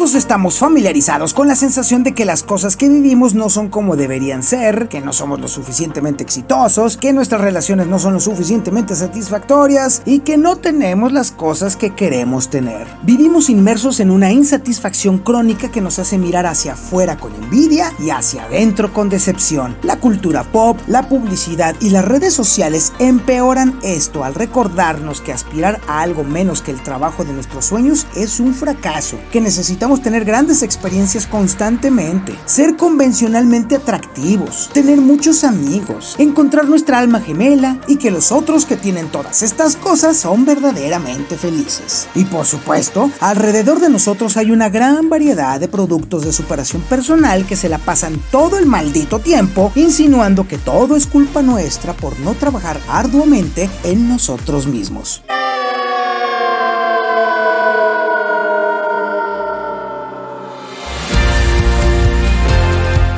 Todos estamos familiarizados con la sensación de que las cosas que vivimos no son como deberían ser, que no somos lo suficientemente exitosos, que nuestras relaciones no son lo suficientemente satisfactorias y que no tenemos las cosas que queremos tener. Vivimos inmersos en una insatisfacción crónica que nos hace mirar hacia afuera con envidia y hacia adentro con decepción. La cultura pop, la publicidad y las redes sociales empeoran esto al recordarnos que aspirar a algo menos que el trabajo de nuestros sueños es un fracaso, que necesitamos tener grandes experiencias constantemente, ser convencionalmente atractivos, tener muchos amigos, encontrar nuestra alma gemela y que los otros que tienen todas estas cosas son verdaderamente felices. Y por supuesto, alrededor de nosotros hay una gran variedad de productos de superación personal que se la pasan todo el maldito tiempo insinuando que todo es culpa nuestra por no trabajar arduamente en nosotros mismos.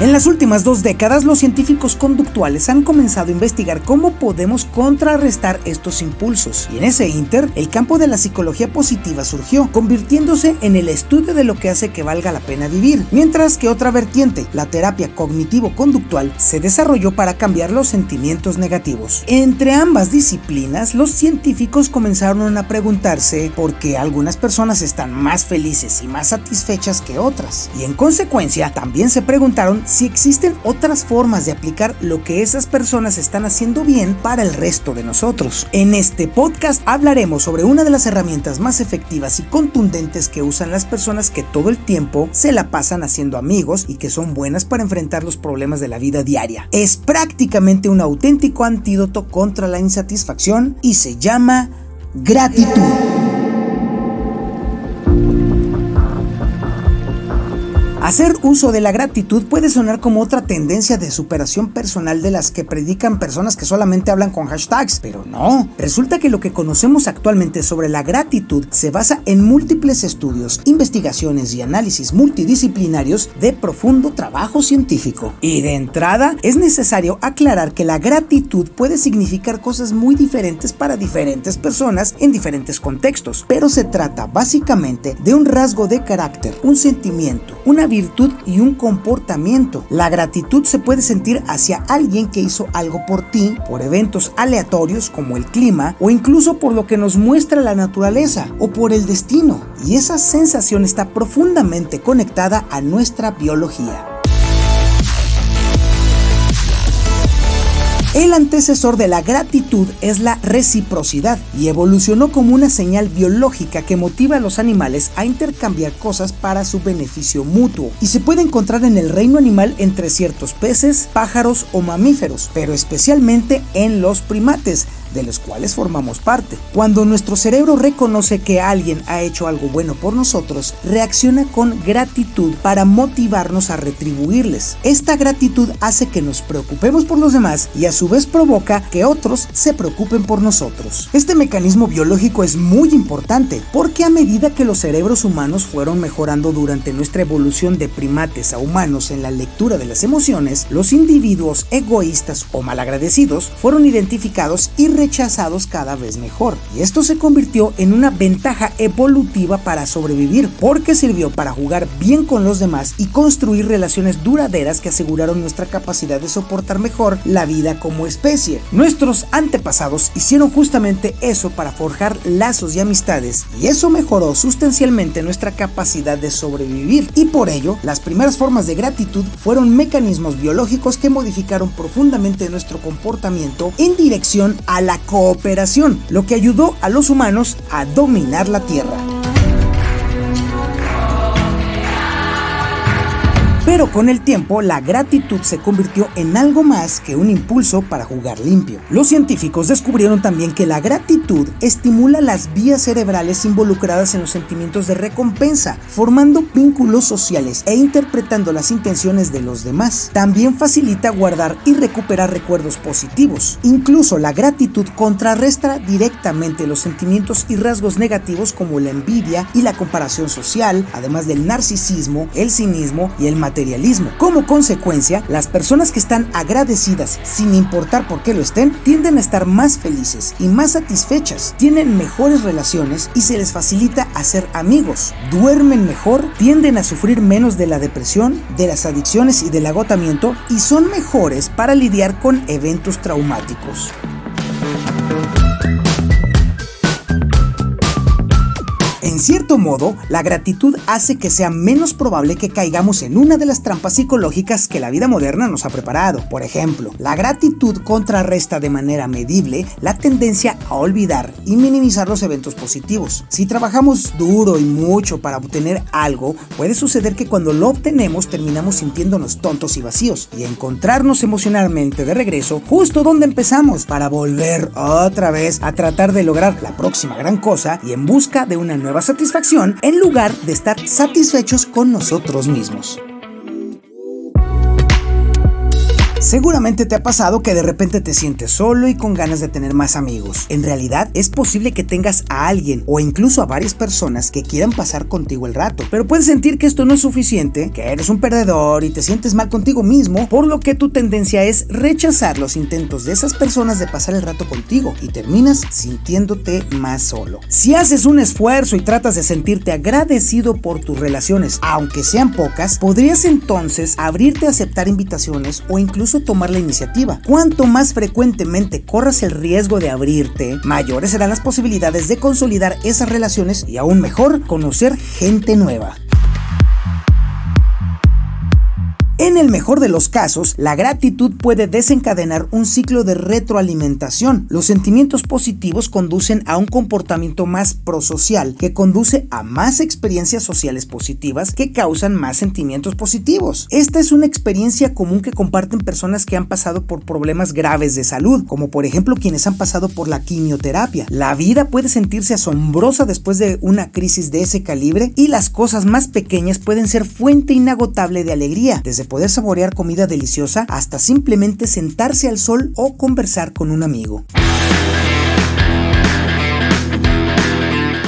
En las últimas dos décadas, los científicos conductuales han comenzado a investigar cómo podemos contrarrestar estos impulsos. Y en ese inter, el campo de la psicología positiva surgió, convirtiéndose en el estudio de lo que hace que valga la pena vivir. Mientras que otra vertiente, la terapia cognitivo-conductual, se desarrolló para cambiar los sentimientos negativos. Entre ambas disciplinas, los científicos comenzaron a preguntarse por qué algunas personas están más felices y más satisfechas que otras. Y en consecuencia, también se preguntaron si existen otras formas de aplicar lo que esas personas están haciendo bien para el resto de nosotros. En este podcast hablaremos sobre una de las herramientas más efectivas y contundentes que usan las personas que todo el tiempo se la pasan haciendo amigos y que son buenas para enfrentar los problemas de la vida diaria. Es prácticamente un auténtico antídoto contra la insatisfacción y se llama gratitud. Hacer uso de la gratitud puede sonar como otra tendencia de superación personal de las que predican personas que solamente hablan con hashtags, pero no. Resulta que lo que conocemos actualmente sobre la gratitud se basa en múltiples estudios, investigaciones y análisis multidisciplinarios de profundo trabajo científico. Y de entrada, es necesario aclarar que la gratitud puede significar cosas muy diferentes para diferentes personas en diferentes contextos, pero se trata básicamente de un rasgo de carácter, un sentimiento, una vida virtud y un comportamiento. La gratitud se puede sentir hacia alguien que hizo algo por ti, por eventos aleatorios como el clima o incluso por lo que nos muestra la naturaleza o por el destino. Y esa sensación está profundamente conectada a nuestra biología. El antecesor de la gratitud es la reciprocidad y evolucionó como una señal biológica que motiva a los animales a intercambiar cosas para su beneficio mutuo y se puede encontrar en el reino animal entre ciertos peces, pájaros o mamíferos, pero especialmente en los primates, de los cuales formamos parte. Cuando nuestro cerebro reconoce que alguien ha hecho algo bueno por nosotros, reacciona con gratitud para motivarnos a retribuirles. Esta gratitud hace que nos preocupemos por los demás y a su vez provoca que otros se preocupen por nosotros. Este mecanismo biológico es muy importante porque a medida que los cerebros humanos fueron mejorando durante nuestra evolución de primates a humanos en la lectura de las emociones, los individuos egoístas o malagradecidos fueron identificados y rechazados cada vez mejor. Y esto se convirtió en una ventaja evolutiva para sobrevivir, porque sirvió para jugar bien con los demás y construir relaciones duraderas que aseguraron nuestra capacidad de soportar mejor la vida como especie. Nuestros antepasados hicieron justamente eso para forjar lazos y amistades, y eso mejoró sustancialmente nuestra capacidad de sobrevivir. Y por ello, las primeras formas de gratitud fueron mecanismos biológicos que modificaron profundamente nuestro comportamiento en dirección a la cooperación, lo que ayudó a los humanos a dominar la Tierra. Pero con el tiempo, la gratitud se convirtió en algo más que un impulso para jugar limpio. Los científicos descubrieron también que la gratitud estimula las vías cerebrales involucradas en los sentimientos de recompensa, formando vínculos sociales e interpretando las intenciones de los demás. También facilita guardar y recuperar recuerdos positivos. Incluso la gratitud contrarresta directamente los sentimientos y rasgos negativos como la envidia y la comparación social, además del narcisismo, el cinismo y el materialismo Como consecuencia, las personas que están agradecidas, sin importar por qué lo estén, tienden a estar más felices y más satisfechas, tienen mejores relaciones y se les facilita hacer amigos, duermen mejor, tienden a sufrir menos de la depresión, de las adicciones y del agotamiento y son mejores para lidiar con eventos traumáticos. En cierto modo, la gratitud hace que sea menos probable que caigamos en una de las trampas psicológicas que la vida moderna nos ha preparado. Por ejemplo, la gratitud contrarresta de manera medible la tendencia a olvidar y minimizar los eventos positivos. Si trabajamos duro y mucho para obtener algo, puede suceder que cuando lo obtenemos terminamos sintiéndonos tontos y vacíos y encontrarnos emocionalmente de regreso justo donde empezamos para volver otra vez a tratar de lograr la próxima gran cosa y en busca de una nueva satisfacción en lugar de estar satisfechos con nosotros mismos. Seguramente te ha pasado que de repente te sientes solo y con ganas de tener más amigos. En realidad es posible que tengas a alguien o incluso a varias personas que quieran pasar contigo el rato, pero puedes sentir que esto no es suficiente, que eres un perdedor y te sientes mal contigo mismo, por lo que tu tendencia es rechazar los intentos de esas personas de pasar el rato contigo y terminas sintiéndote más solo. Si haces un esfuerzo y tratas de sentirte agradecido por tus relaciones, aunque sean pocas, podrías entonces abrirte a aceptar invitaciones o incluso tomar la iniciativa. Cuanto más frecuentemente corras el riesgo de abrirte, mayores serán las posibilidades de consolidar esas relaciones y aún mejor, conocer gente nueva. En el mejor de los casos, la gratitud puede desencadenar un ciclo de retroalimentación. Los sentimientos positivos conducen a un comportamiento más prosocial que conduce a más experiencias sociales positivas que causan más sentimientos positivos. Esta es una experiencia común que comparten personas que han pasado por problemas graves de salud, como por ejemplo quienes han pasado por la quimioterapia. La vida puede sentirse asombrosa después de una crisis de ese calibre y las cosas más pequeñas pueden ser fuente inagotable de alegría, desde saborear comida deliciosa hasta simplemente sentarse al sol o conversar con un amigo.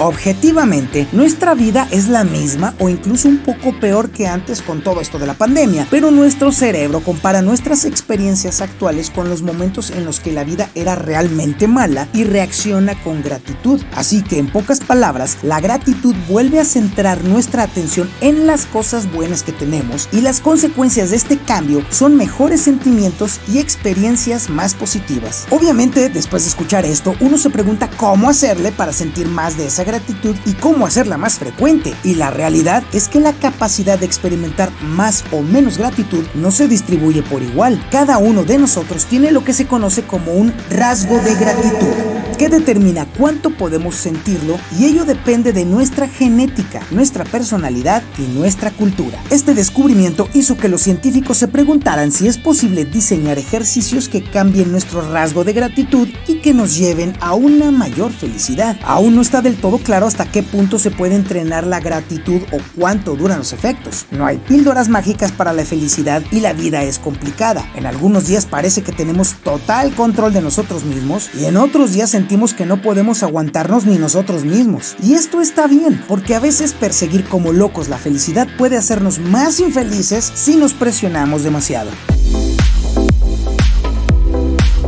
Objetivamente, nuestra vida es la misma o incluso un poco peor que antes con todo esto de la pandemia, pero nuestro cerebro compara nuestras experiencias actuales con los momentos en los que la vida era realmente mala y reacciona con gratitud. Así que en pocas palabras, la gratitud vuelve a centrar nuestra atención en las cosas buenas que tenemos y las consecuencias de este cambio son mejores sentimientos y experiencias más positivas. Obviamente, después de escuchar esto, uno se pregunta cómo hacerle para sentir más de esa gratitud y cómo hacerla más frecuente. Y la realidad es que la capacidad de experimentar más o menos gratitud no se distribuye por igual. Cada uno de nosotros tiene lo que se conoce como un rasgo de gratitud que determina cuánto podemos sentirlo y ello depende de nuestra genética, nuestra personalidad y nuestra cultura. Este descubrimiento hizo que los científicos se preguntaran si es posible diseñar ejercicios que cambien nuestro rasgo de gratitud y que nos lleven a una mayor felicidad. Aún no está del todo claro hasta qué punto se puede entrenar la gratitud o cuánto duran los efectos. No hay píldoras mágicas para la felicidad y la vida es complicada. En algunos días parece que tenemos total control de nosotros mismos y en otros días que no podemos aguantarnos ni nosotros mismos. Y esto está bien, porque a veces perseguir como locos la felicidad puede hacernos más infelices si nos presionamos demasiado.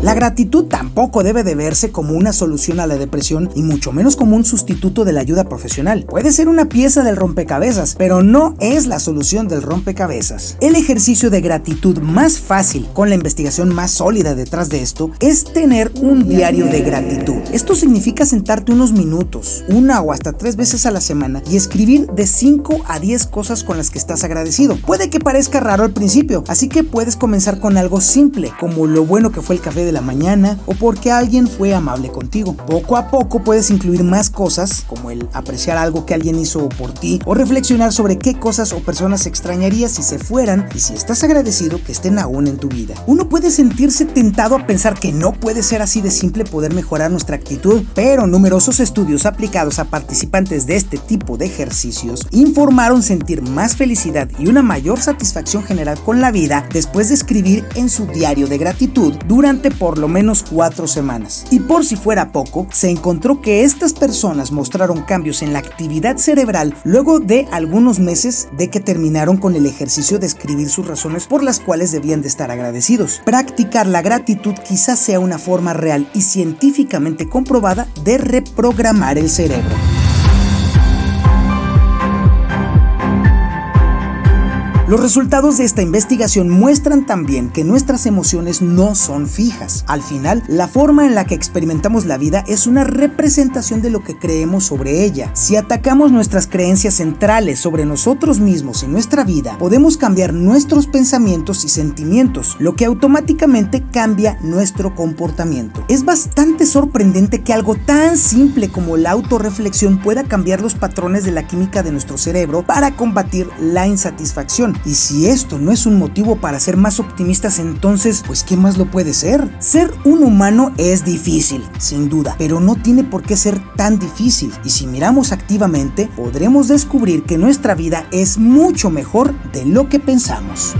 La gratitud tampoco debe de verse como una solución a la depresión y mucho menos como un sustituto de la ayuda profesional. Puede ser una pieza del rompecabezas, pero no es la solución del rompecabezas. El ejercicio de gratitud más fácil, con la investigación más sólida detrás de esto, es tener un diario de gratitud. Esto significa sentarte unos minutos, una o hasta tres veces a la semana y escribir de 5 a 10 cosas con las que estás agradecido. Puede que parezca raro al principio, así que puedes comenzar con algo simple, como lo bueno que fue el café la mañana o porque alguien fue amable contigo. Poco a poco puedes incluir más cosas, como el apreciar algo que alguien hizo por ti o reflexionar sobre qué cosas o personas extrañarías si se fueran y si estás agradecido que estén aún en tu vida. Uno puede sentirse tentado a pensar que no puede ser así de simple poder mejorar nuestra actitud, pero numerosos estudios aplicados a participantes de este tipo de ejercicios informaron sentir más felicidad y una mayor satisfacción general con la vida después de escribir en su diario de gratitud durante por lo menos cuatro semanas. Y por si fuera poco, se encontró que estas personas mostraron cambios en la actividad cerebral luego de algunos meses de que terminaron con el ejercicio de escribir sus razones por las cuales debían de estar agradecidos. Practicar la gratitud quizás sea una forma real y científicamente comprobada de reprogramar el cerebro. Los resultados de esta investigación muestran también que nuestras emociones no son fijas. Al final, la forma en la que experimentamos la vida es una representación de lo que creemos sobre ella. Si atacamos nuestras creencias centrales sobre nosotros mismos y nuestra vida, podemos cambiar nuestros pensamientos y sentimientos, lo que automáticamente cambia nuestro comportamiento. Es bastante sorprendente que algo tan simple como la autorreflexión pueda cambiar los patrones de la química de nuestro cerebro para combatir la insatisfacción. Y si esto no es un motivo para ser más optimistas, entonces, pues ¿qué más lo puede ser? Ser un humano es difícil, sin duda, pero no tiene por qué ser tan difícil. Y si miramos activamente, podremos descubrir que nuestra vida es mucho mejor de lo que pensamos.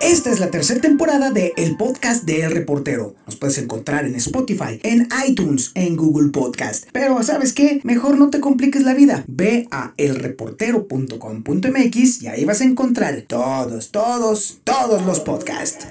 Esta es la tercera temporada de El Podcast de El Reportero. Nos puedes encontrar en Spotify, en iTunes, en Google Podcast. Pero ¿sabes qué? Mejor no te compliques la vida. Ve a elreportero.com.mx y ahí vas a encontrar todos, todos, todos los podcasts.